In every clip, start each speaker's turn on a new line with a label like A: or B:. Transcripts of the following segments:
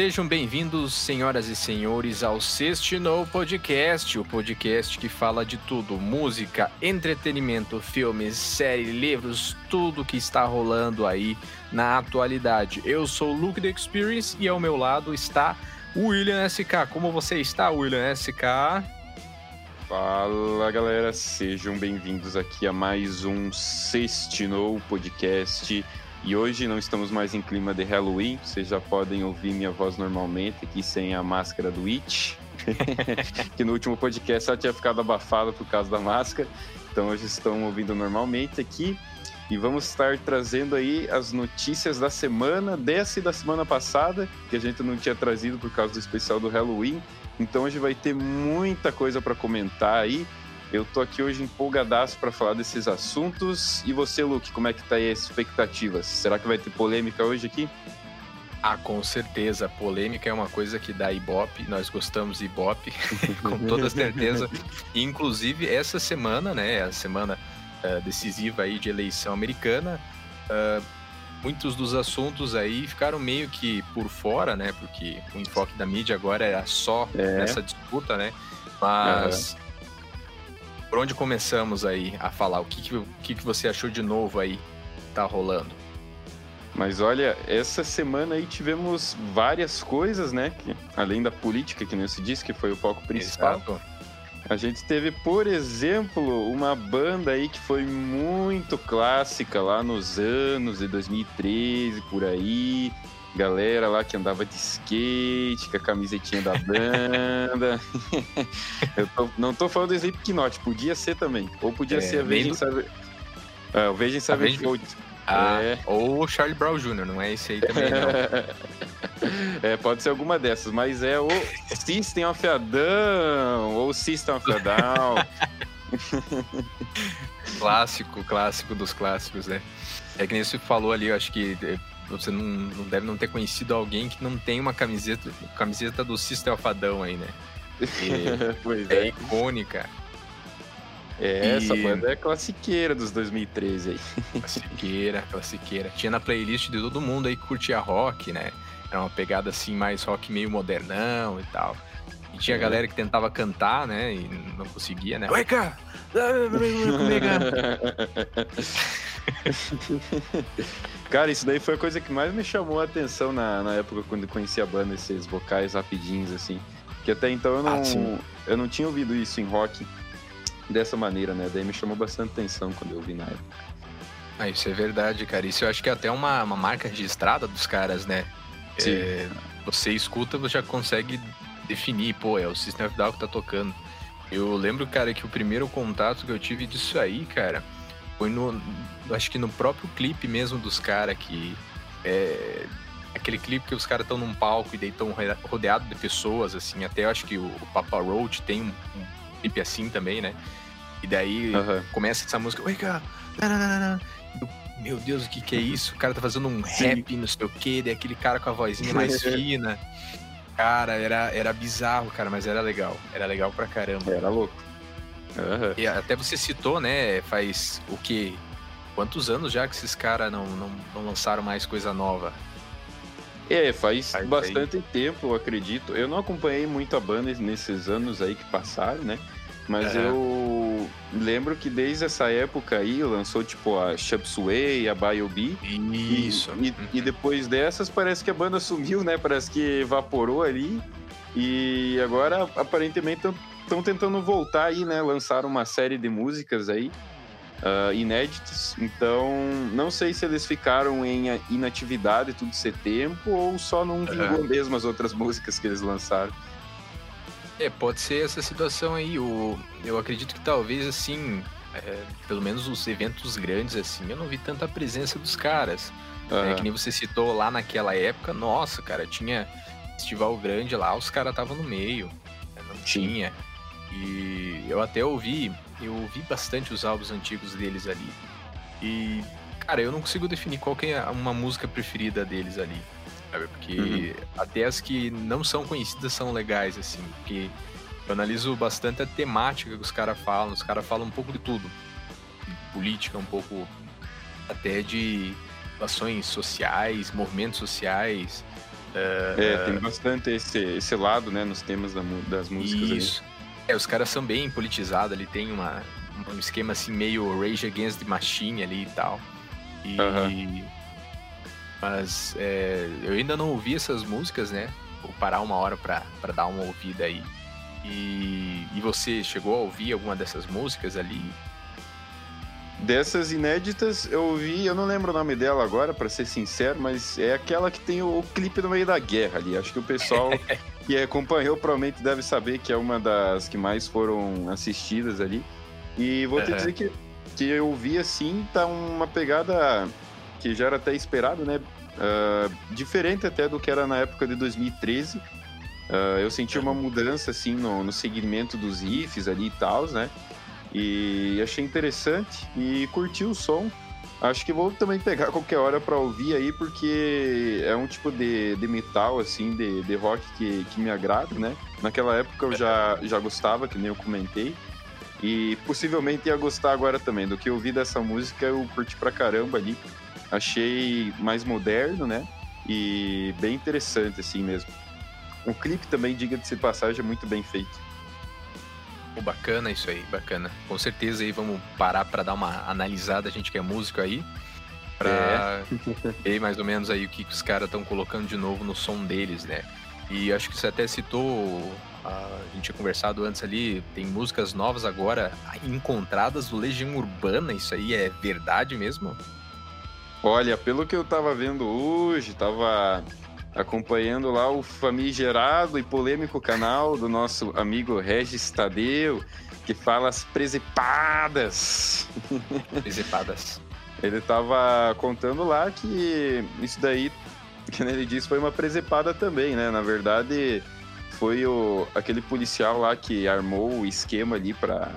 A: Sejam bem-vindos, senhoras e senhores, ao Sextino Podcast, o podcast que fala de tudo: música, entretenimento, filmes, séries, livros, tudo que está rolando aí na atualidade. Eu sou o Luke The Experience e ao meu lado está o William SK. Como você está, William SK?
B: Fala galera, sejam bem-vindos aqui a mais um Sextino Podcast. E hoje não estamos mais em clima de Halloween, vocês já podem ouvir minha voz normalmente aqui sem a máscara do It. que no último podcast ela tinha ficado abafada por causa da máscara. Então hoje estão ouvindo normalmente aqui. E vamos estar trazendo aí as notícias da semana, dessa e da semana passada, que a gente não tinha trazido por causa do especial do Halloween. Então hoje vai ter muita coisa para comentar aí. Eu tô aqui hoje empolgadaço para falar desses assuntos. E você, Luke, como é que tá aí as expectativas? Será que vai ter polêmica hoje aqui?
A: Ah, com certeza. Polêmica é uma coisa que dá ibope. Nós gostamos de ibope, com toda certeza. Inclusive, essa semana, né, a semana uh, decisiva aí de eleição americana, uh, muitos dos assuntos aí ficaram meio que por fora, né, porque o enfoque da mídia agora era só é. nessa disputa, né, mas... Uhum por onde começamos aí a falar? O que, que, o que, que você achou de novo aí tá rolando?
B: Mas olha, essa semana aí tivemos várias coisas, né? Que, além da política, que nem se disse, que foi o foco principal. Exato. A gente teve, por exemplo, uma banda aí que foi muito clássica lá nos anos de 2013, por aí, galera lá que andava de skate, com a camisetinha da banda. eu tô, não tô falando do Slipknot, podia ser também. Ou podia é, ser a Virgin Saber... Ah, o Virgin Saberfold.
A: Ah, é. Ou o Charlie Brown Jr., não é esse aí também, não.
B: é, pode ser alguma dessas, mas é o System of a Down, ou System of a Down.
A: clássico, clássico dos clássicos, né? É que nem você falou ali, eu acho que você não, não, deve não ter conhecido alguém que não tem uma camiseta, camiseta do System of Adão aí, né?
B: pois
A: é. é icônica.
B: É, e... essa banda é classiqueira dos 2013 aí.
A: Classiqueira, classiqueira. Tinha na playlist de todo mundo aí que curtia rock, né? Era uma pegada assim, mais rock meio modernão e tal. E tinha é. galera que tentava cantar, né? E não conseguia, né? Oi, cara!
B: Cara, isso daí foi a coisa que mais me chamou a atenção na, na época quando eu conheci a banda, esses vocais rapidinhos, assim. Que até então eu não, ah, eu não tinha ouvido isso em rock dessa maneira, né? Daí me chamou bastante atenção quando eu ouvi na época.
A: Ah, isso é verdade, cara. Isso eu acho que é até uma, uma marca registrada dos caras, né? Sim. É, você escuta, você já consegue definir, pô, é o System of Down que tá tocando. Eu lembro, cara, que o primeiro contato que eu tive disso aí, cara, foi no. Acho que no próprio clipe mesmo dos caras que. É, aquele clipe que os caras estão num palco e daí estão rodeados de pessoas, assim. Até acho que o, o Papa Roach tem um, um, clipe assim também, né? E daí uhum. começa essa música. Oi, cara! Meu Deus, o que que é isso? O cara tá fazendo um rap, não sei o quê, daí aquele cara com a vozinha mais fina. Cara, era, era bizarro, cara, mas era legal. Era legal pra caramba.
B: Era louco.
A: Uhum. E até você citou, né? Faz o que? Quantos anos já que esses caras não, não, não, lançaram mais coisa nova?
B: É, faz, faz bastante aí. tempo, eu acredito. Eu não acompanhei muito a banda nesses anos aí que passaram, né? Mas uhum. eu lembro que desde essa época aí lançou tipo a Chapsway, a Biobi.
A: Isso.
B: E, uhum. e, depois dessas parece que a banda sumiu, né? Parece que evaporou ali. E agora aparentemente estão tentando voltar aí, né? Lançaram uma série de músicas aí. Uh, inéditas, então não sei se eles ficaram em inatividade tudo esse tempo ou só não vingou uhum. mesmo as outras músicas que eles lançaram.
A: É, pode ser essa situação aí. O, eu acredito que talvez assim, é, pelo menos os eventos grandes assim, eu não vi tanta presença dos caras. Uhum. É, que nem você citou lá naquela época, nossa, cara, tinha festival grande lá, os caras estavam no meio. Né, não tinha. E eu até ouvi, eu ouvi bastante os álbuns antigos deles ali. E, cara, eu não consigo definir qual que é uma música preferida deles ali. Sabe? Porque uhum. até as que não são conhecidas são legais, assim. Porque eu analiso bastante a temática que os caras falam. Os caras falam um pouco de tudo. De política, um pouco até de ações sociais, movimentos sociais.
B: Uh, é, tem bastante esse, esse lado, né, nos temas da, das músicas.
A: Isso. Ali. É, os caras são bem politizados ali, tem uma, um esquema assim meio Rage Against the Machine ali e tal. E... Mas é, eu ainda não ouvi essas músicas, né? Vou parar uma hora pra, pra dar uma ouvida aí. E, e você chegou a ouvir alguma dessas músicas ali?
B: Dessas inéditas eu ouvi, eu não lembro o nome dela agora, para ser sincero, mas é aquela que tem o, o, clipe no meio da guerra ali. Acho que o pessoal que acompanhou provavelmente deve saber que é uma das que mais foram assistidas ali. E vou te dizer que, que eu ouvi assim, tá uma pegada que já era até esperado, né? Uh, diferente até do que era na época de 2013. Uh, ah, eu senti uma mudança assim no, no segmento dos riffs ali e tal, né? E achei interessante e curti o som. Acho que vou também pegar qualquer hora para ouvir aí, porque é um tipo de, de metal, assim, de, de rock que, que me agrada, né? Naquela época eu já, já gostava, que nem eu comentei. E possivelmente ia gostar agora também. Do que eu ouvi dessa música, eu curti pra caramba ali. Achei mais moderno, né? E bem interessante, assim mesmo. O clipe também, diga de se passagem, é muito bem feito.
A: Pô, bacana isso aí, bacana. Com certeza aí vamos parar para dar uma analisada, a gente que é músico aí, pra é. ver mais ou menos aí o que os caras estão colocando de novo no som deles, né? E acho que você até citou, a gente tinha conversado antes ali, tem músicas novas agora encontradas do Legião Urbana, isso aí é verdade mesmo?
B: Olha, pelo que eu tava vendo hoje, tava acompanhando lá o famigerado e polêmico canal do nosso amigo Regis Tadeu, que fala as presepadas.
A: Presepadas.
B: ele estava contando lá que isso daí, que ele disse, foi uma presepada também, né? Na verdade, foi o, aquele policial lá que armou o esquema ali para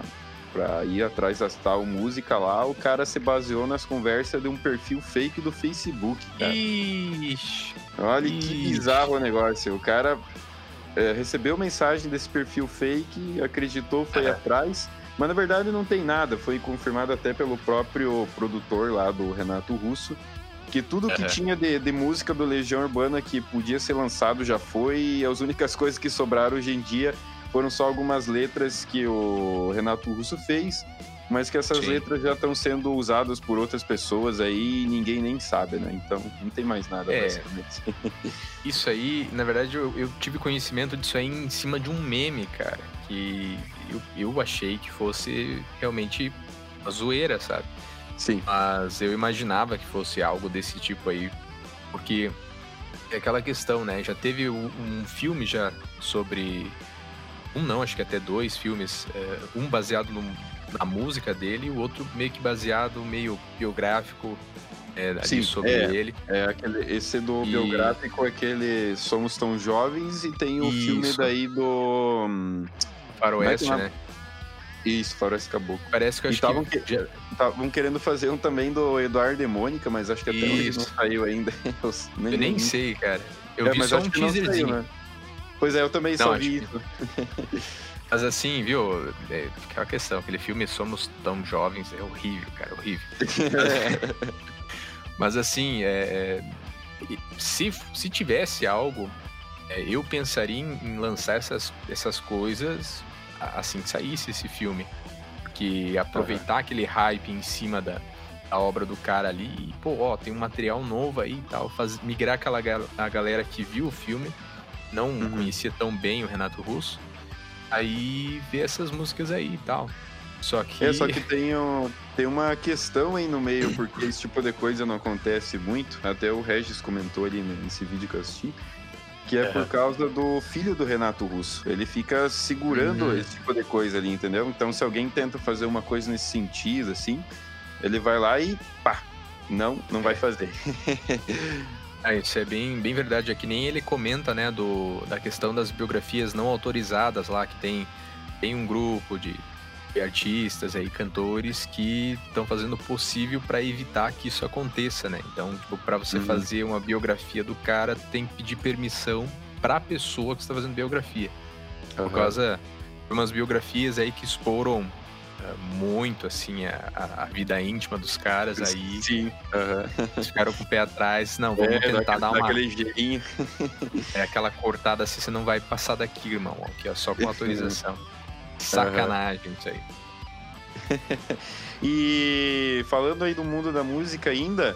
B: para ir atrás da tal música lá, o cara se baseou nas conversas de um perfil fake do Facebook, cara.
A: Ixi.
B: Olha Ixi. que bizarro o negócio. O cara é, recebeu mensagem desse perfil fake, acreditou, foi é. atrás, mas na verdade não tem nada. Foi confirmado até pelo próprio produtor lá do Renato Russo. Que tudo que tinha de, de, música do Legião Urbana que podia ser lançado já foi, e as únicas coisas que sobraram hoje em dia foram só algumas letras que o Renato Russo fez, mas que essas Sim. letras já estão sendo usadas por outras pessoas aí e ninguém nem sabe, né? Então não tem mais nada, é, basicamente.
A: Isso aí, na verdade, eu, eu, tive conhecimento disso aí em cima de um meme, cara, que eu, eu achei que fosse realmente uma zoeira, sabe?
B: Sim.
A: Mas eu imaginava que fosse algo desse tipo aí, porque é aquela questão, né? Já teve um filme já sobre um não, acho que até dois filmes, é, um baseado no, na música dele e o outro meio que baseado, meio biográfico é, Sim, sobre
B: é,
A: ele.
B: É, aquele, esse do e... biográfico é aquele Somos Tão Jovens e tem o Isso. filme daí do...
A: Hum, Faroeste, é né?
B: Isso, Faroeste Caboclo.
A: Parece que eu acho
B: tavam que... Estavam querendo fazer um também do Eduardo e Mônica, mas acho que até hoje não saiu ainda.
A: Eu nem, eu nem sei, cara. Eu é, vi só um teaserzinho. Saiu, né?
B: Pois é, eu também não, só vi isso.
A: Mas assim, viu? É aquela questão, aquele filme Somos Tão Jovens é horrível, cara, horrível. Mas assim, é, é, se, se tivesse algo, é, eu pensaria em, em, lançar essas, essas coisas assim que saísse esse filme. Porque aproveitar uhum. aquele hype em cima da, da obra do cara ali e, pô, ó, tem um material novo aí e tal, faz, migrar aquela a galera que viu o filme não uhum. conhecia tão bem o Renato Russo. Aí vê essas músicas aí e tal. Só que.
B: É, só que tem, um, tem uma questão aí no meio, porque esse tipo de coisa não acontece muito. Até o Regis comentou ali nesse vídeo que eu assisti. Que é, por causa do filho do Renato Russo. Ele fica segurando uhum. esse tipo de coisa ali, entendeu? Então, se alguém tenta fazer uma coisa nesse sentido, assim, ele vai lá e pá, não, não é. vai fazer.
A: É, isso é bem, bem verdade. É que nem ele comenta, né, do, da questão das biografias não autorizadas lá, que tem, tem um grupo de, de artistas aí, cantores, que estão fazendo o possível para evitar que isso aconteça, né? Então, tipo, para você uhum. fazer uma biografia do cara, tem que pedir permissão para a pessoa que está fazendo biografia. Uhum. Por causa de umas biografias aí que exporam muito assim a, a, vida íntima dos caras aí.
B: Sim.
A: Uhum. Eles ficaram com o pé atrás. Não, vamos é, tentar dar uma. É aquela cortada assim, você não vai passar daqui, irmão. Aqui, ó, só com autorização. Sacanagem uhum. isso aí.
B: e falando aí do mundo da música ainda,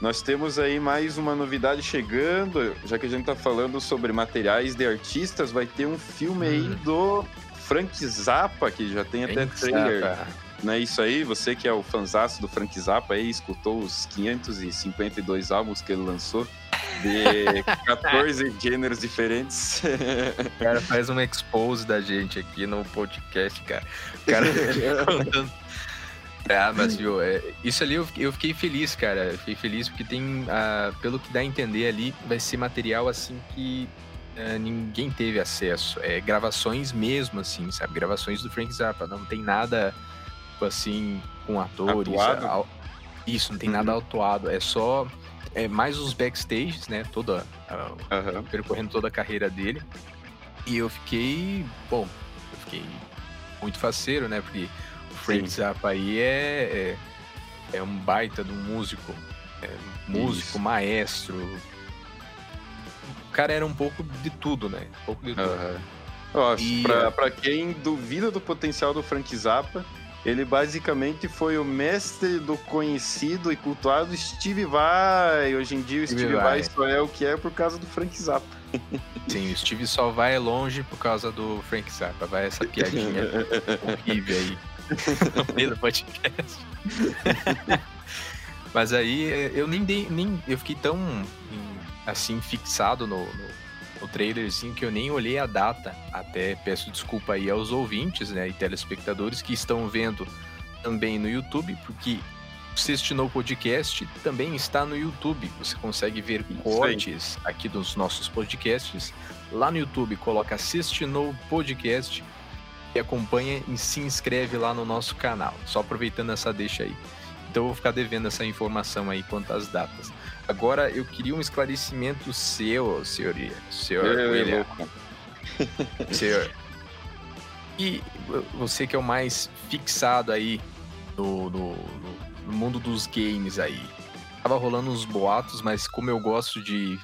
B: nós temos aí mais uma novidade chegando, já que a gente tá falando sobre materiais de artistas, vai ter um filme hum. aí do Frank Zappa, que já tem até trailer. Zappa. Não é isso aí? Você que é o fanzaço do Frank Zappa aí, escutou os 552 álbuns que ele lançou de 14 gêneros diferentes.
A: O cara faz uma expose da gente aqui no podcast, cara. O cara Ah, mas viu, é, isso ali eu, eu fiquei feliz, cara. Eu fiquei feliz porque tem, ah, pelo que dá a entender ali, vai ser material assim que ah, ninguém teve acesso. É gravações mesmo, assim, sabe? Gravações do Frank Zappa. Não tem nada, tipo assim, com atores.
B: Atuado?
A: Isso, não tem nada uhum. autuado. É só é, mais os backstages, né? Toda, uhum. percorrendo toda a carreira dele. E eu fiquei, bom, eu fiquei muito faceiro, né? Porque o Frank Sim. Zappa aí é, é, é, um baita de um músico. É, músico, Isso. maestro. O cara era um pouco de tudo, né? Um pouco de tudo. Uhum.
B: Eu acho, e... pra, pra quem duvida do potencial do Frank Zappa, ele basicamente foi o mestre do conhecido e cultuado Steve Vai. Hoje em dia o Steve, Steve Vai só é o que é por causa do Frank Zappa.
A: Sim, o Steve só vai longe por causa do Frank Zappa. Vai essa piadinha horrível aí no meio do podcast. Mas aí eu nem dei, nem eu fiquei tão assim fixado no, no o trailerzinho que eu nem olhei a data. Até peço desculpa aí aos ouvintes, né, e telespectadores que estão vendo também no YouTube, porque o Sextinou Podcast também está no YouTube. Você consegue ver cortes aqui dos nossos podcasts. Lá no YouTube, coloca Sextinou Podcast e acompanha e se inscreve lá no nosso canal. Só aproveitando essa deixa aí. Então eu vou ficar devendo essa informação aí quanto às datas. Agora eu queria um esclarecimento seu, senhor, senhor eu, William. Eu, senhor. E você que é o mais fixado aí no, no, no, mundo dos games aí. Tava rolando uns boatos, mas como eu gosto de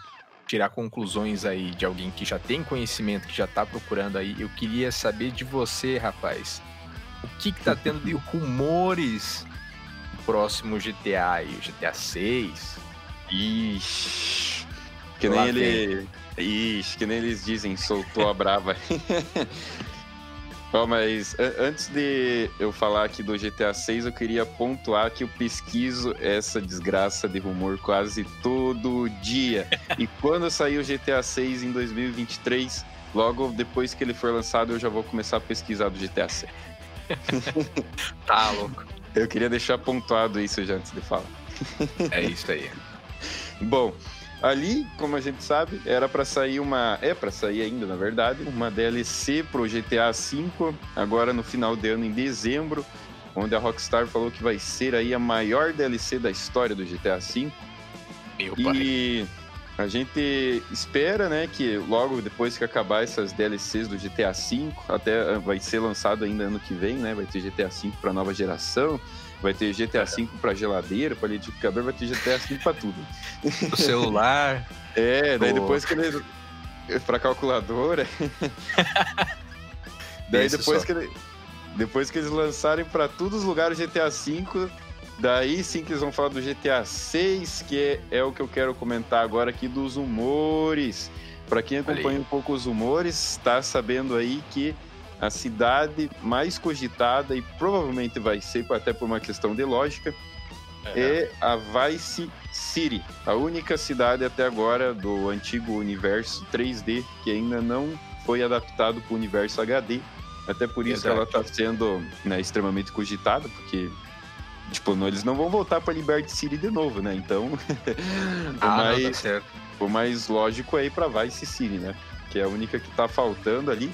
A: tirar conclusões aí de alguém que já tem conhecimento, que já tá procurando aí, eu queria saber de você, rapaz. O que que tá tendo de rumores do próximo GTA aí, o GTA 6?
B: Ixi. Que nem ele. Ixi, que nem eles dizem, soltou a brava. oh, mas antes de eu falar aqui do GTA 6, eu queria pontuar que eu pesquiso essa desgraça de rumor quase todo dia. e quando sair o GTA 6 em 2023, logo depois que ele for lançado, eu já vou começar a pesquisar do GTA 6.
A: tá louco.
B: Eu queria deixar pontuado isso já antes de falar.
A: é isso aí.
B: Bom, ali, como a gente sabe, era para sair uma. É para sair ainda, na verdade, uma DLC pro GTA V, agora no final de ano, em dezembro, onde a Rockstar falou que vai ser aí a maior DLC da história do GTA V. Meu e pai. a gente espera, né, que logo depois que acabar essas DLCs do GTA V, até vai ser lançado ainda ano que vem, né? Vai ter GTA V para nova geração vai ter GTA V para geladeira, para liquidificador, vai ter GTA V para tudo.
A: O celular.
B: é, daí depois que ele para calculadora. daí depois que ele, depois que eles lançarem para todos os lugares GTA V, daí sim que eles vão falar do GTA 6, que é, é o que eu quero comentar agora aqui dos humores. Para quem acompanha um pouco os humores, está sabendo aí que a cidade mais cogitada e provavelmente vai ser, até por uma questão de lógica, é, é a Vice City, a única cidade até agora do antigo universo 3D que ainda não foi adaptado para o universo HD. Até por isso ela está sendo né, extremamente cogitada, porque tipo, não, eles não vão voltar para Liberty City de novo, né? Então,
A: ah, o, mais, não, tá
B: o mais lógico é ir para Vice City, né? Que é a única que está faltando ali.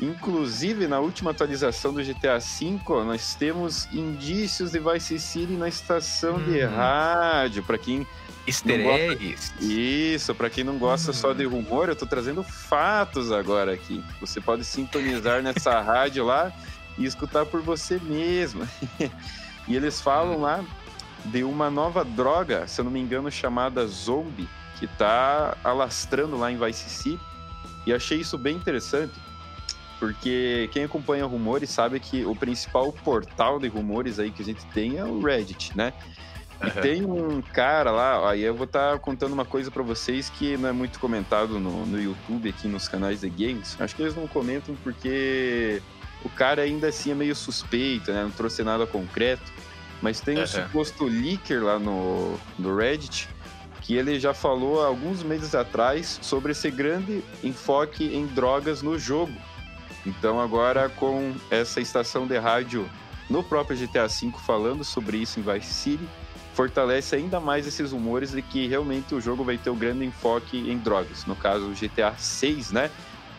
B: Inclusive, na última atualização do GTA V, nós temos indícios de Vice City na estação hum. de rádio. Para quem.
A: Easter eggs.
B: Isso, para quem não gosta hum. só de rumor, eu tô trazendo fatos agora aqui. Você pode sintonizar nessa rádio lá e escutar por você mesmo. e eles falam lá de uma nova droga, se eu não me engano, chamada Zombie, que está alastrando lá em Vice City. E achei isso bem interessante, porque quem acompanha rumores sabe que o principal portal de rumores aí que a gente tem é o Reddit, né? E uhum. tem um cara lá, aí eu vou estar tá contando uma coisa para vocês que não é muito comentado no, no YouTube, aqui nos canais de games. Acho que eles não comentam porque o cara ainda assim é meio suspeito, né? Não trouxe nada concreto. Mas tem um suposto leaker lá no, no Reddit que ele já falou há alguns meses atrás sobre esse grande enfoque em drogas no jogo. Então agora com essa estação de rádio no próprio GTA V falando sobre isso em Vice City, fortalece ainda mais esses rumores de que realmente o jogo vai ter um grande enfoque em drogas. No caso, o GTA 6, né?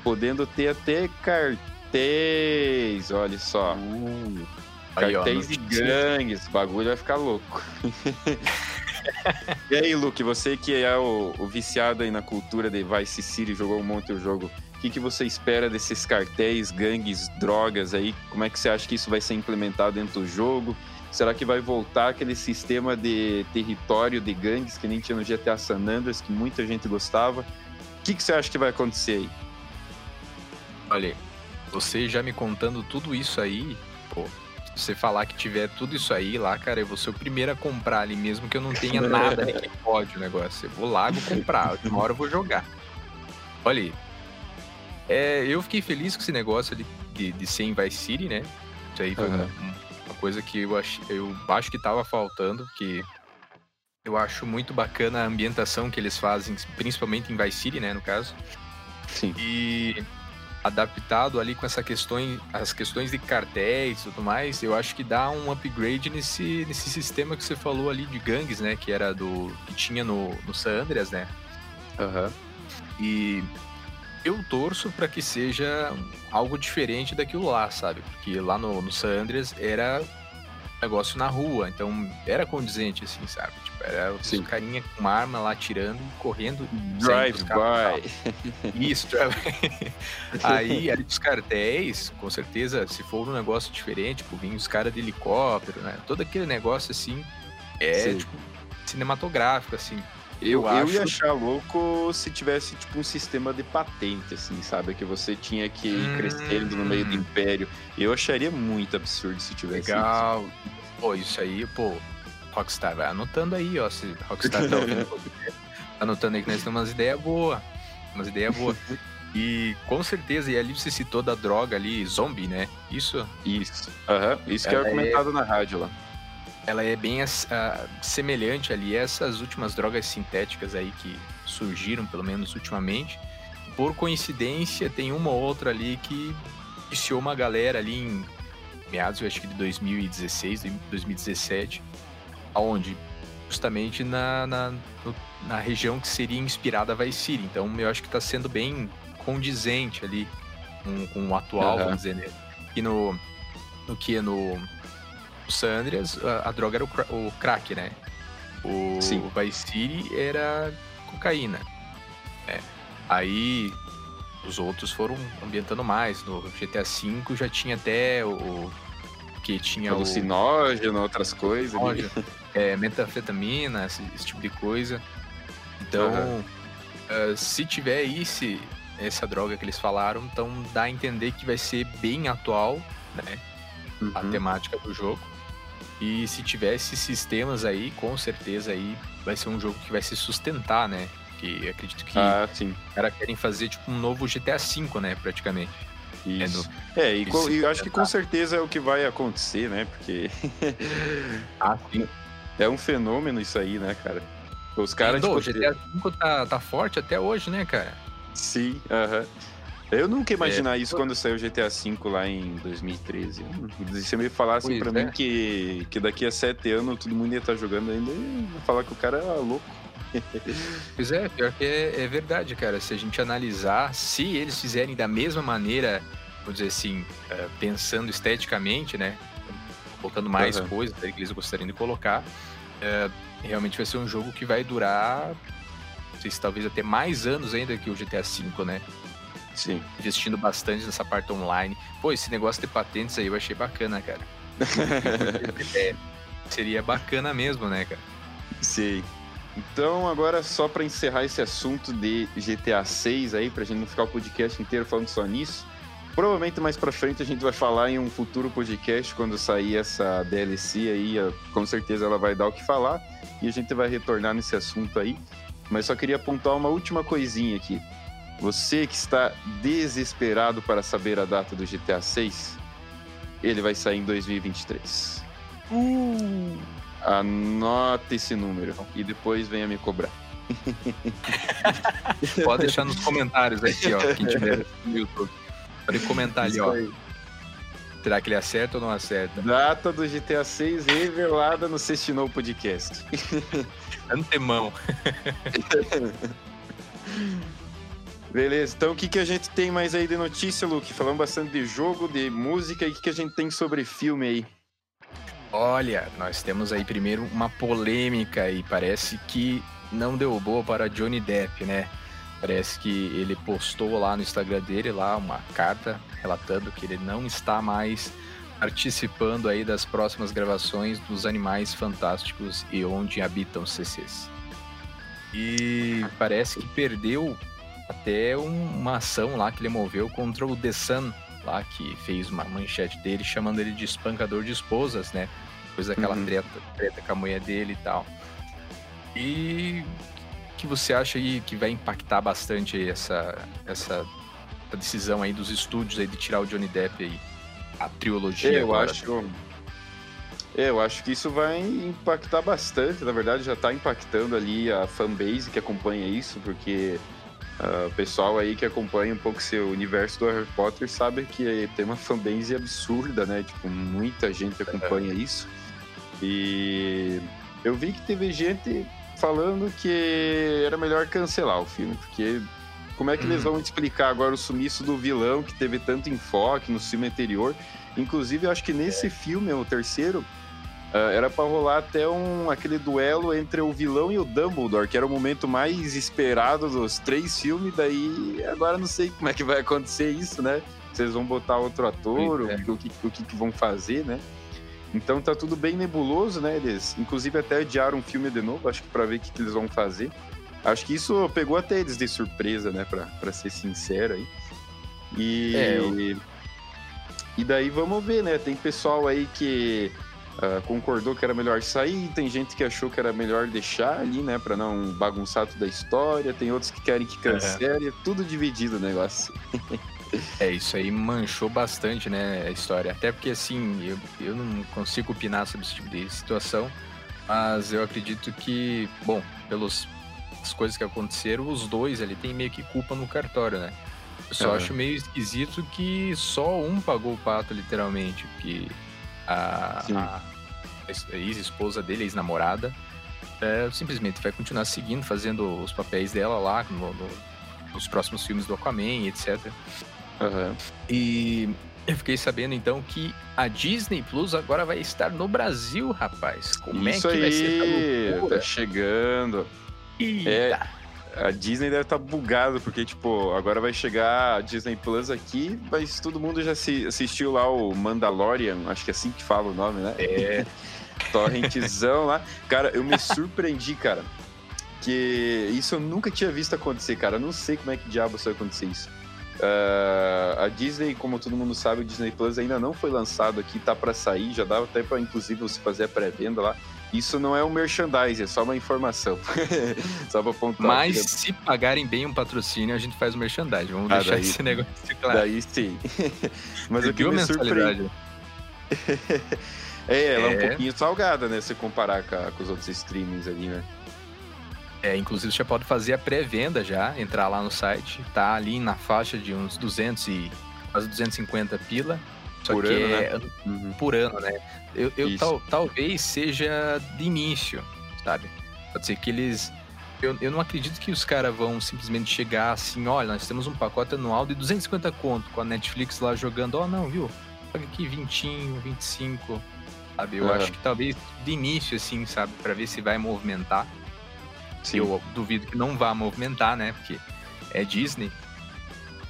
B: Podendo ter até cartéis, olha só. Uh, cartéis de gangues, o bagulho vai ficar louco. e aí, Luke, você que é o, o, viciado aí na cultura de Vice City, jogou um monte o jogo, o que, que você espera desses cartéis, gangues, drogas aí? Como é que você acha que isso vai ser implementado dentro do jogo? Será que vai voltar aquele sistema de território de gangues que nem tinha no GTA San Andreas, que muita gente gostava? O que, que você acha que vai acontecer aí?
A: Olha, você já me contando tudo isso aí, pô, se você falar que tiver tudo isso aí lá, cara, eu vou ser o primeiro a comprar ali, mesmo que eu não tenha nada ali que pode o negócio. Eu vou lá, vou comprar, uma hora eu vou jogar. Olha aí. É, eu fiquei feliz com esse negócio ali de, de ser em Vice City, né? Isso aí foi uhum. uma, coisa que eu, ach, eu acho que tava faltando, que eu acho muito bacana a ambientação que eles fazem, principalmente em Vice City, né, no caso.
B: Sim.
A: E adaptado ali com essa questão, as questões de cartéis e tudo mais, eu acho que dá um upgrade nesse, nesse sistema que você falou ali de gangues, né? Que era do. que tinha no, no San Andreas, né?
B: Uhum.
A: E eu torço para que seja algo diferente daquilo lá, sabe? Porque lá no, no San Andreas era negócio na rua, então era condizente, assim, sabe? Tipo, era o carinha com uma arma lá tirando e correndo.
B: Drive by.
A: Isso, drive Aí, ali dos cartéis, com certeza, se for um negócio diferente, tipo, vinha os caras de helicóptero, né? Todo aquele negócio, assim, é, Sim. tipo, cinematográfico, assim.
B: Eu, eu, acho... ia achar louco se tivesse, tipo, um sistema de patente, assim, sabe? Que você tinha que ir hum... crescendo no meio do hum. império. Eu acharia muito absurdo se tivesse
A: Legal. Isso. Pô, isso aí, pô, Rockstar, vai anotando aí, ó. Se Rockstar tá ouvindo tá anotando aí que nós temos umas ideias boas. Umas ideias boas. E com certeza, e ali você citou da droga ali, zombie, né? Isso?
B: Isso. Uhum. Isso que era comentado é... na rádio lá
A: ela é bem uh, semelhante ali a essas últimas drogas sintéticas aí que surgiram, pelo menos ultimamente. Por coincidência, tem uma ou outra ali que viciou uma galera ali em meados, eu acho que de 2016, 2017, aonde justamente na, na, na região que seria inspirada a Vice City. Então, eu acho que está sendo bem condizente ali com, com o atual, uhum. vamos dizer, né? E no, no que no o San Andreas, a, a droga era o, o, crack, né? O, Sim. o Vice City era cocaína. Né? Aí os outros foram ambientando mais. No GTA V já tinha até o. que tinha
B: Alucinógeno, o, outras coisas.
A: É, metanfetamina, esse, esse, tipo de coisa. Então, uhum. uh, se tiver esse, essa droga que eles falaram, então dá a entender que vai ser bem atual, né? Uhum. A temática do jogo. E se tivesse sistemas aí, com certeza aí vai ser um jogo que vai se sustentar, né? Que acredito que
B: ah, sim.
A: os caras querem fazer tipo um novo GTA V, né, praticamente.
B: Isso. É, é e, com, e acho que com certeza é o que vai acontecer, né? Porque.
A: ah, sim.
B: É um fenômeno isso aí, né, cara? Os caras.
A: Tipo, o GTA V tá, tá forte até hoje, né, cara?
B: Sim, aham. Uh -huh. Eu nunca ia imaginar é, isso quando saiu o GTA V lá em 2013. Se você me falasse pois pra é. mim que, que daqui a sete anos todo mundo ia estar tá jogando ainda, eu ia falar que o cara é louco.
A: Pois é, pior que é, é, verdade, cara. Se a gente analisar, se eles fizerem da mesma maneira, vamos dizer assim, é, pensando esteticamente, né? Colocando mais uhum. coisas que eles gostariam de colocar, é, realmente vai ser um jogo que vai durar, não sei se talvez até mais anos ainda que o GTA V, né?
B: Sim.
A: Investindo bastante nessa parte online. Pô, esse negócio de patentes aí eu achei bacana, cara. é, seria bacana mesmo, né, cara?
B: Sim. Então, agora só para encerrar esse assunto de GTA 6 aí, pra gente não ficar o podcast inteiro falando só nisso. Provavelmente mais para frente a gente vai falar em um futuro podcast quando sair essa DLC aí, com certeza ela vai dar o que falar e a gente vai retornar nesse assunto aí. Mas só queria apontar uma última coisinha aqui. Você que está desesperado para saber a data do GTA 6, ele vai sair em 2023. Uh! Anota esse número e depois venha me cobrar.
A: Pode deixar nos comentários aqui, ó, quem tiver no YouTube. Pode comentar ali, ó. Será que ele acerta ou não acerta?
B: Data do GTA 6 revelada no Sextinou Podcast.
A: Antemão.
B: Beleza, então o que, que a gente tem mais aí de notícia, Luke? Falamos bastante de jogo, de música e o que, que a gente tem sobre filme aí?
A: Olha, nós temos aí primeiro uma polêmica e parece que não deu boa para Johnny Depp, né? Parece que ele postou lá no Instagram dele lá uma carta relatando que ele não está mais participando aí das próximas gravações dos Animais Fantásticos e Onde Habitam CCs. E parece que perdeu até uma ação lá que ele moveu contra o The Sun, lá que fez uma manchete dele chamando ele de espancador de esposas, né? Depois daquela uhum. treta, treta com a mulher dele e tal. E que você acha aí que vai impactar bastante essa, essa, essa decisão aí dos estúdios aí de tirar o Johnny Depp aí, a trilogia?
B: Eu agora? acho. Eu acho que isso vai impactar bastante. Na verdade, já está impactando ali a fanbase que acompanha isso, porque uh, o pessoal aí que acompanha um pouco seu universo do Harry Potter sabe que tem uma fanbase absurda, né? Tipo, muita gente acompanha é. isso. E eu vi que teve gente falando que era melhor cancelar o filme, porque como é que eles uhum. vão explicar agora o sumiço do vilão que teve tanto enfoque no filme anterior? Inclusive, eu acho que nesse é. filme, o terceiro, uh, era para rolar até um, aquele duelo entre o vilão e o Dumbledore, que era o momento mais esperado dos três filmes. Daí, agora não sei como é que vai acontecer isso, né? Vocês vão botar outro ator, é. o, que, o que, que vão fazer, né? Então tá tudo bem nebuloso, né? Eles, inclusive, até adiaram um filme de novo, acho que para ver o que, que, eles vão fazer. Acho que isso pegou até eles de surpresa, né? Pra, pra ser sincero aí. E. É, eu... E daí vamos ver, né? Tem pessoal aí que uh, concordou que era melhor sair, tem gente que achou que era melhor deixar ali, né? Pra não bagunçar toda a história, tem outros que querem que cancele, é, é tudo dividido o negócio.
A: É, isso aí manchou bastante, né, a história. Até porque, assim, eu, eu não consigo opinar sobre esse tipo de situação, mas eu acredito que, bom, pelas coisas que aconteceram, os dois ali tem meio que culpa no cartório, né? Eu só acho meio esquisito que só um pagou o pato, literalmente, porque a, a ex-esposa dele, ex-namorada, é, simplesmente vai continuar seguindo, fazendo os papéis dela lá no, no, nos próximos filmes do Aquaman, etc.
B: Uhum.
A: E eu fiquei sabendo então que a Disney Plus agora vai estar no Brasil, rapaz. Como
B: Isso é que
A: aí,
B: vai ser tá chegando.
A: Eita. É,
B: a Disney deve estar tá bugado, porque, tipo, agora vai chegar a Disney Plus aqui, mas todo mundo já se assistiu lá o Mandalorian, acho que é assim que fala o nome, né?
A: É.
B: Torrentzão lá. Cara, eu me surpreendi, cara. Que isso eu nunca tinha visto acontecer, cara. Eu não sei como é que diabo vai acontecer isso. Uh, a Disney, como todo mundo sabe, o Disney Plus ainda não foi lançado aqui, tá para sair, já dava até para inclusive você fazer a pré-venda lá. Isso não é um merchandising, é só uma informação. só pra apontar.
A: Mas aqui. se pagarem bem um patrocínio, a gente faz o merchandising. Vamos ah, deixar daí, esse negócio claro.
B: Daí sim. Mas o que me surpreende. é, ela é... é um pouquinho salgada, né? Se comparar com, com os outros streamings ali, né?
A: É, inclusive você pode fazer a pré-venda já, entrar lá no site, tá ali na faixa de uns 200 e quase 250 pila. Só
B: por
A: que
B: ano,
A: é né? uhum. por ano, né? Eu, eu tal, talvez seja de início, sabe? Pode ser que eles. Eu, eu não acredito que os caras vão simplesmente chegar assim, olha, nós temos um pacote anual de 250 conto com a Netflix lá jogando, ó, oh, não, viu? Paga aqui 20, 25, sabe? Eu uhum. acho que talvez de início, assim, sabe? para ver se vai movimentar. Sim. Eu duvido que não vá movimentar, né? Porque é Disney.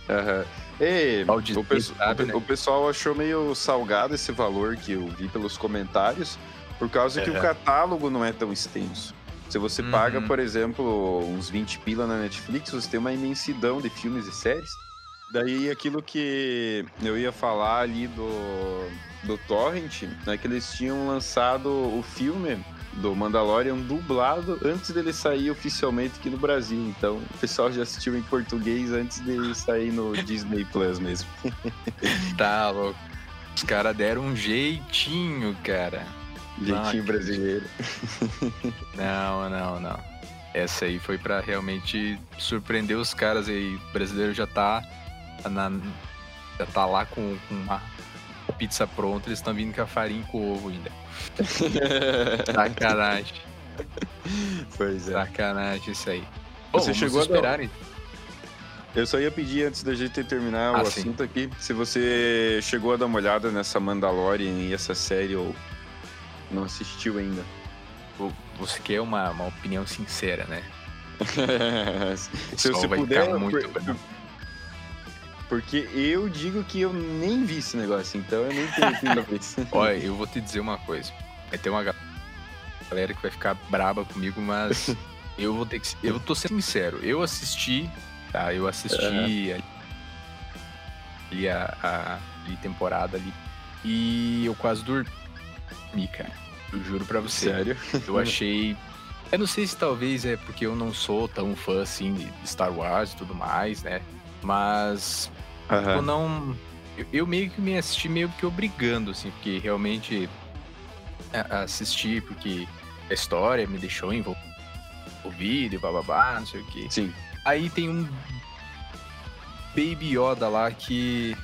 B: Uhum. E, o, peço, sabe, o, né? o, pessoal achou meio salgado esse valor que eu vi pelos comentários, por causa que o catálogo não é tão extenso. Se você uhum. paga, por exemplo, uns 20 pila na Netflix, você tem uma imensidão de filmes e séries. Daí aquilo que eu ia falar ali do, do Torrent, é que eles tinham lançado o filme do Mandalorian dublado antes dele sair oficialmente aqui no Brasil. Então o pessoal já assistiu em português antes de sair no Disney Plus mesmo.
A: tá louco. Os caras deram um jeitinho, cara.
B: Jeitinho brasileiro.
A: Não, não, não. Essa aí foi para realmente surpreender os caras aí. O brasileiro já tá na, já tá lá com, com uma pizza pronta, eles estão vindo com a farinha e com ovo ainda. Sacanagem.
B: Pois é.
A: Sacanagem isso aí.
B: Você chegou a esperar, Eu só ia pedir antes da gente terminar ah, o sim. assunto aqui, se você chegou a dar uma olhada nessa Mandalorian e essa série ou não assistiu ainda.
A: Você quer uma, uma opinião sincera, né?
B: se você puder, muito por, porque eu digo que eu nem vi esse negócio, então eu nem tenho opinião
A: isso. Olha, eu vou te dizer uma coisa. Vai ter uma galera que vai ficar braba comigo, mas eu vou ter que. Eu tô sendo sincero. Eu assisti, tá? Eu assisti uhum. ali a, a, a temporada ali. E eu quase dormi, cara. Eu juro pra você.
B: Sério?
A: Eu achei. Eu não sei se talvez é porque eu não sou tão fã assim de Star Wars e tudo mais, né? Mas Uhum. Tipo, não. Eu, eu, meio que me assisti meio que obrigando, assim, porque realmente assisti porque a história me deixou envolvido e bababá, não sei o que.
B: Sim.
A: Aí tem um Baby Yoda lá que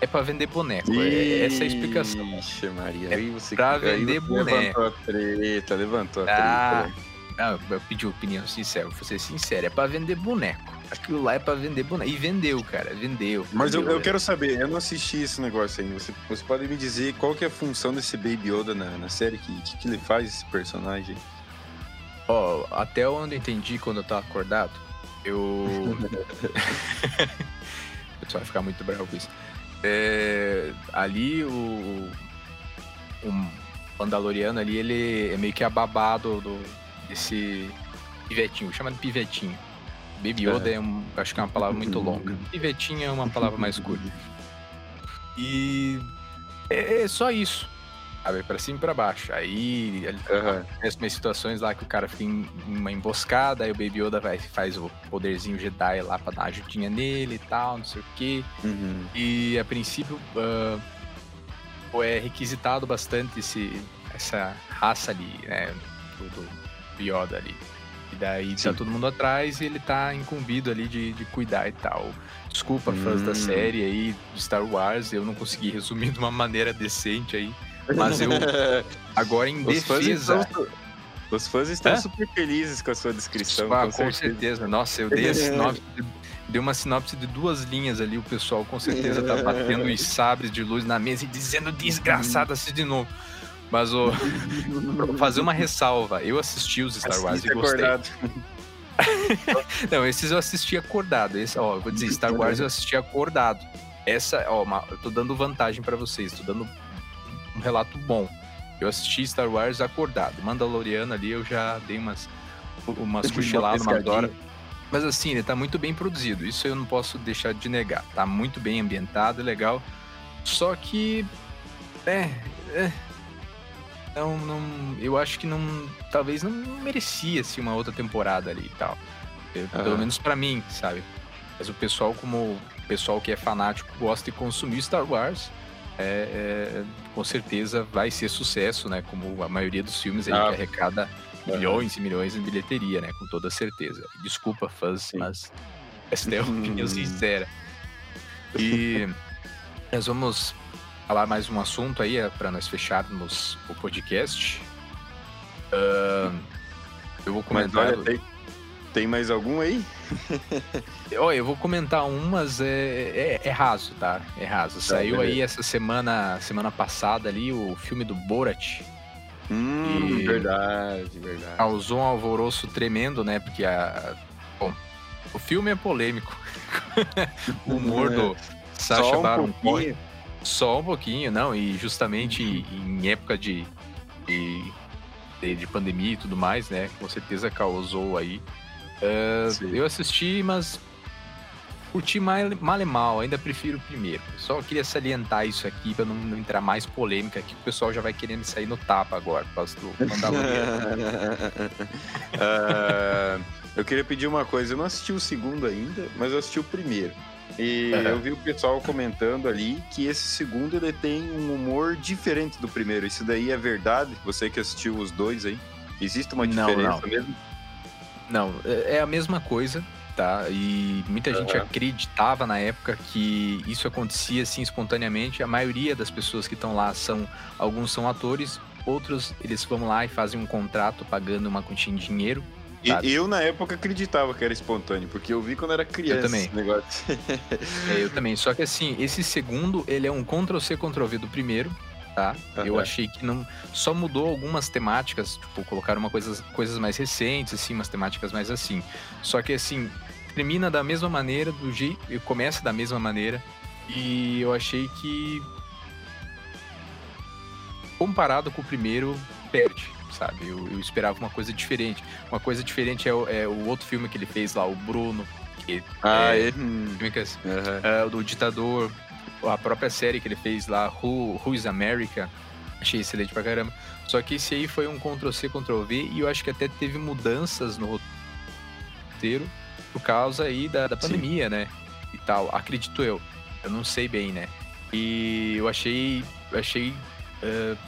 A: é pra vender boneco. é, essa é a explicação.
B: Ixi, Maria.
A: É
B: aí você,
A: pra vender
B: aí
A: boneco.
B: Levantou a treta, levantou a
A: ah, treta. Ah, eu pedi opinião sincera, vou ser sincero, é pra vender boneco. Aquilo lá é pra vender boneco. E vendeu, cara, vendeu.
B: Mas
A: vendeu,
B: eu, eu quero saber, eu não assisti esse negócio ainda. Você, você pode me dizer qual que é a função desse Baby Yoda na, na série? O que, que, que ele faz, esse personagem?
A: Ó, oh, até onde eu entendi quando eu tava acordado, eu. o pessoal vai ficar muito bravo com isso. É, ali o. O Mandaloriano ali, ele é meio que ababado do, desse pivetinho, chamado pivetinho. Baby Yoda é, é um, acho que é uma palavra muito longa. Pivetinha é uma palavra mais curta. E é, é só isso. Sabe, pra cima e pra baixo. Aí uhum. situações lá que o cara fica em uma emboscada, aí o Baby Yoda vai, faz o poderzinho Jedi lá pra dar uma ajudinha nele e tal, não sei o quê.
B: Uhum.
A: E a princípio uh, é requisitado bastante esse, essa raça ali, né? Do, do Yoda ali. E daí Sim. tá todo mundo atrás e ele tá incumbido ali de, de cuidar e tal. Desculpa, hum. fãs da hum. série aí, de Star Wars, eu não consegui resumir de uma maneira decente aí. Mas eu, agora em os defesa...
B: Fãs estão, os fãs estão super felizes com a sua descrição.
A: Ah, com, com certeza. certeza. Nossa, eu dei a sinopse, dei uma sinopse de duas linhas ali, o pessoal com certeza tá batendo os sabres de luz na mesa e dizendo desgraçada se de novo. Mas o fazer uma ressalva, eu assisti os Star Wars Assiste e gostei. Acordado. não, esses eu assisti acordado. Esse, ó, eu vou dizer, Star Wars eu assisti acordado. Essa, ó, uma, eu tô dando vantagem para vocês, tô dando um relato bom. Eu assisti Star Wars acordado. Mandaloriano ali eu já dei umas umas cochiladas, umas horas. Mas assim, ele tá muito bem produzido. Isso eu não posso deixar de negar. Tá muito bem ambientado, legal. Só que é, é não, não, eu acho que não, talvez não merecia assim, uma outra temporada ali e tal. Eu. Pelo menos para mim, sabe? Mas o pessoal, como o pessoal que é fanático gosta de consumir Star Wars, é, é, com certeza vai ser sucesso, né? Como a maioria dos filmes aí ah. que arrecada milhões e milhões em bilheteria, né? Com toda certeza. Desculpa, fãs, Sim. mas essa é a opinião sincera. E nós vamos falar mais um assunto aí é para nós fecharmos o podcast. Uh, eu vou comentar. Olha,
B: tem, tem, mais algum aí?
A: Olha, eu vou comentar um, mas é, é, é raso, tá? É raso. Tá, Saiu beleza. aí essa semana, semana passada ali, o filme do Borat.
B: Hum, verdade, verdade.
A: Causou um alvoroço tremendo, né? Porque a. Bom, O filme é polêmico. o humor do Sacha um Baron Cohen. Só um pouquinho, não. E justamente em época de, de, de, pandemia e tudo mais, né? Com certeza causou aí. Uh, eu assisti, mas curti mal, mal e mal, ainda prefiro o primeiro. Só queria salientar isso aqui para não, não, entrar mais polêmica aqui, o pessoal já vai querendo sair no tapa agora, por causa do
B: Mandaloriano. uh, eu queria pedir uma coisa, eu não assisti o segundo ainda, mas eu assisti o primeiro. E eu vi o pessoal comentando ali que esse segundo ele tem um humor diferente do primeiro. Isso daí é verdade? Você que assistiu os dois aí? Existe uma diferença não, não. mesmo?
A: Não, é, é a mesma coisa tá? E muita gente acreditava na época que isso acontecia assim espontaneamente. A maioria das pessoas que estão lá são, alguns são atores, outros eles vão lá e fazem um contrato pagando uma quantia de dinheiro.
B: Sabe? Eu, na época, acreditava que era espontâneo, porque eu vi quando era criança.
A: Eu também. é, eu também. Só que assim, esse segundo, ele é um Ctrl-C, Ctrl-V do primeiro, tá? Uhum. Eu achei que não só mudou algumas temáticas, tipo, colocaram uma coisa, coisas mais recentes, assim, umas temáticas mais assim. Só que assim, termina da mesma maneira, do jeito, começa da mesma maneira, e eu achei que comparado com o primeiro, perde, sabe? Eu, eu esperava uma coisa diferente. Uma coisa diferente é o, é o, outro filme que ele fez lá, o Bruno, que
B: ah,
A: é, é. Uhum. Do ditador, a própria série que ele fez lá, Who, Who is America, achei excelente pra caramba. Só que esse aí foi um Ctrl-C, Ctrl-V e eu acho que até teve mudanças no roteiro por causa aí da, da pandemia, Sim. né? E tal, acredito eu. Eu não sei bem, né? E eu achei, eu achei uh,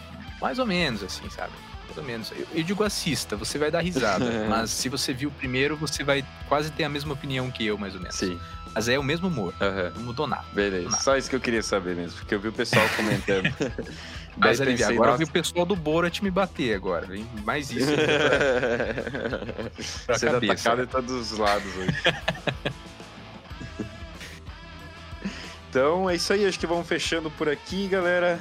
A: mais ou menos assim, sabe? Mais ou menos. Eu, eu digo assista, você vai dar risada. mas se você viu o primeiro, você vai quase ter a mesma opinião que eu, mais ou menos.
B: Sim.
A: Mas é o mesmo humor.
B: Uhum.
A: Não mudou nada.
B: Beleza.
A: Nada.
B: Só isso que eu queria saber mesmo, porque eu vi o pessoal comentando.
A: Mas pensei, agora nossa... eu vi o pessoal do Borat me bater agora. Hein? Mais isso.
B: pra, Você cabeça. atacado em todos os lados hoje. então é isso aí, acho que vamos fechando por aqui, galera.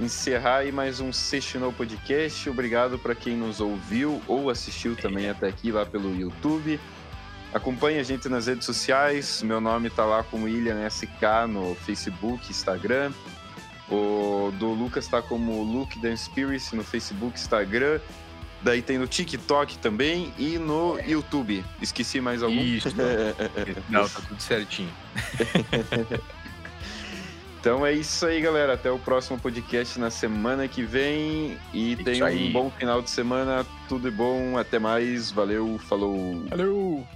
B: Encerrar aí mais um Sextinou Podcast. Obrigado para quem nos ouviu ou assistiu também até aqui lá pelo YouTube. Acompanhe a gente nas redes sociais. Meu nome tá lá como William SK no Facebook, Instagram. O do Lucas tá como Luke Dan Spirit no Facebook, Instagram. Daí tem no TikTok também e no YouTube. Esqueci mais algum?
A: Isso. Não, tá tudo certinho.
B: então é isso aí, galera. Até o próximo podcast na semana que vem. E tenha um bom final de semana. Tudo bom. Até mais. Valeu. Falou.
A: Valeu.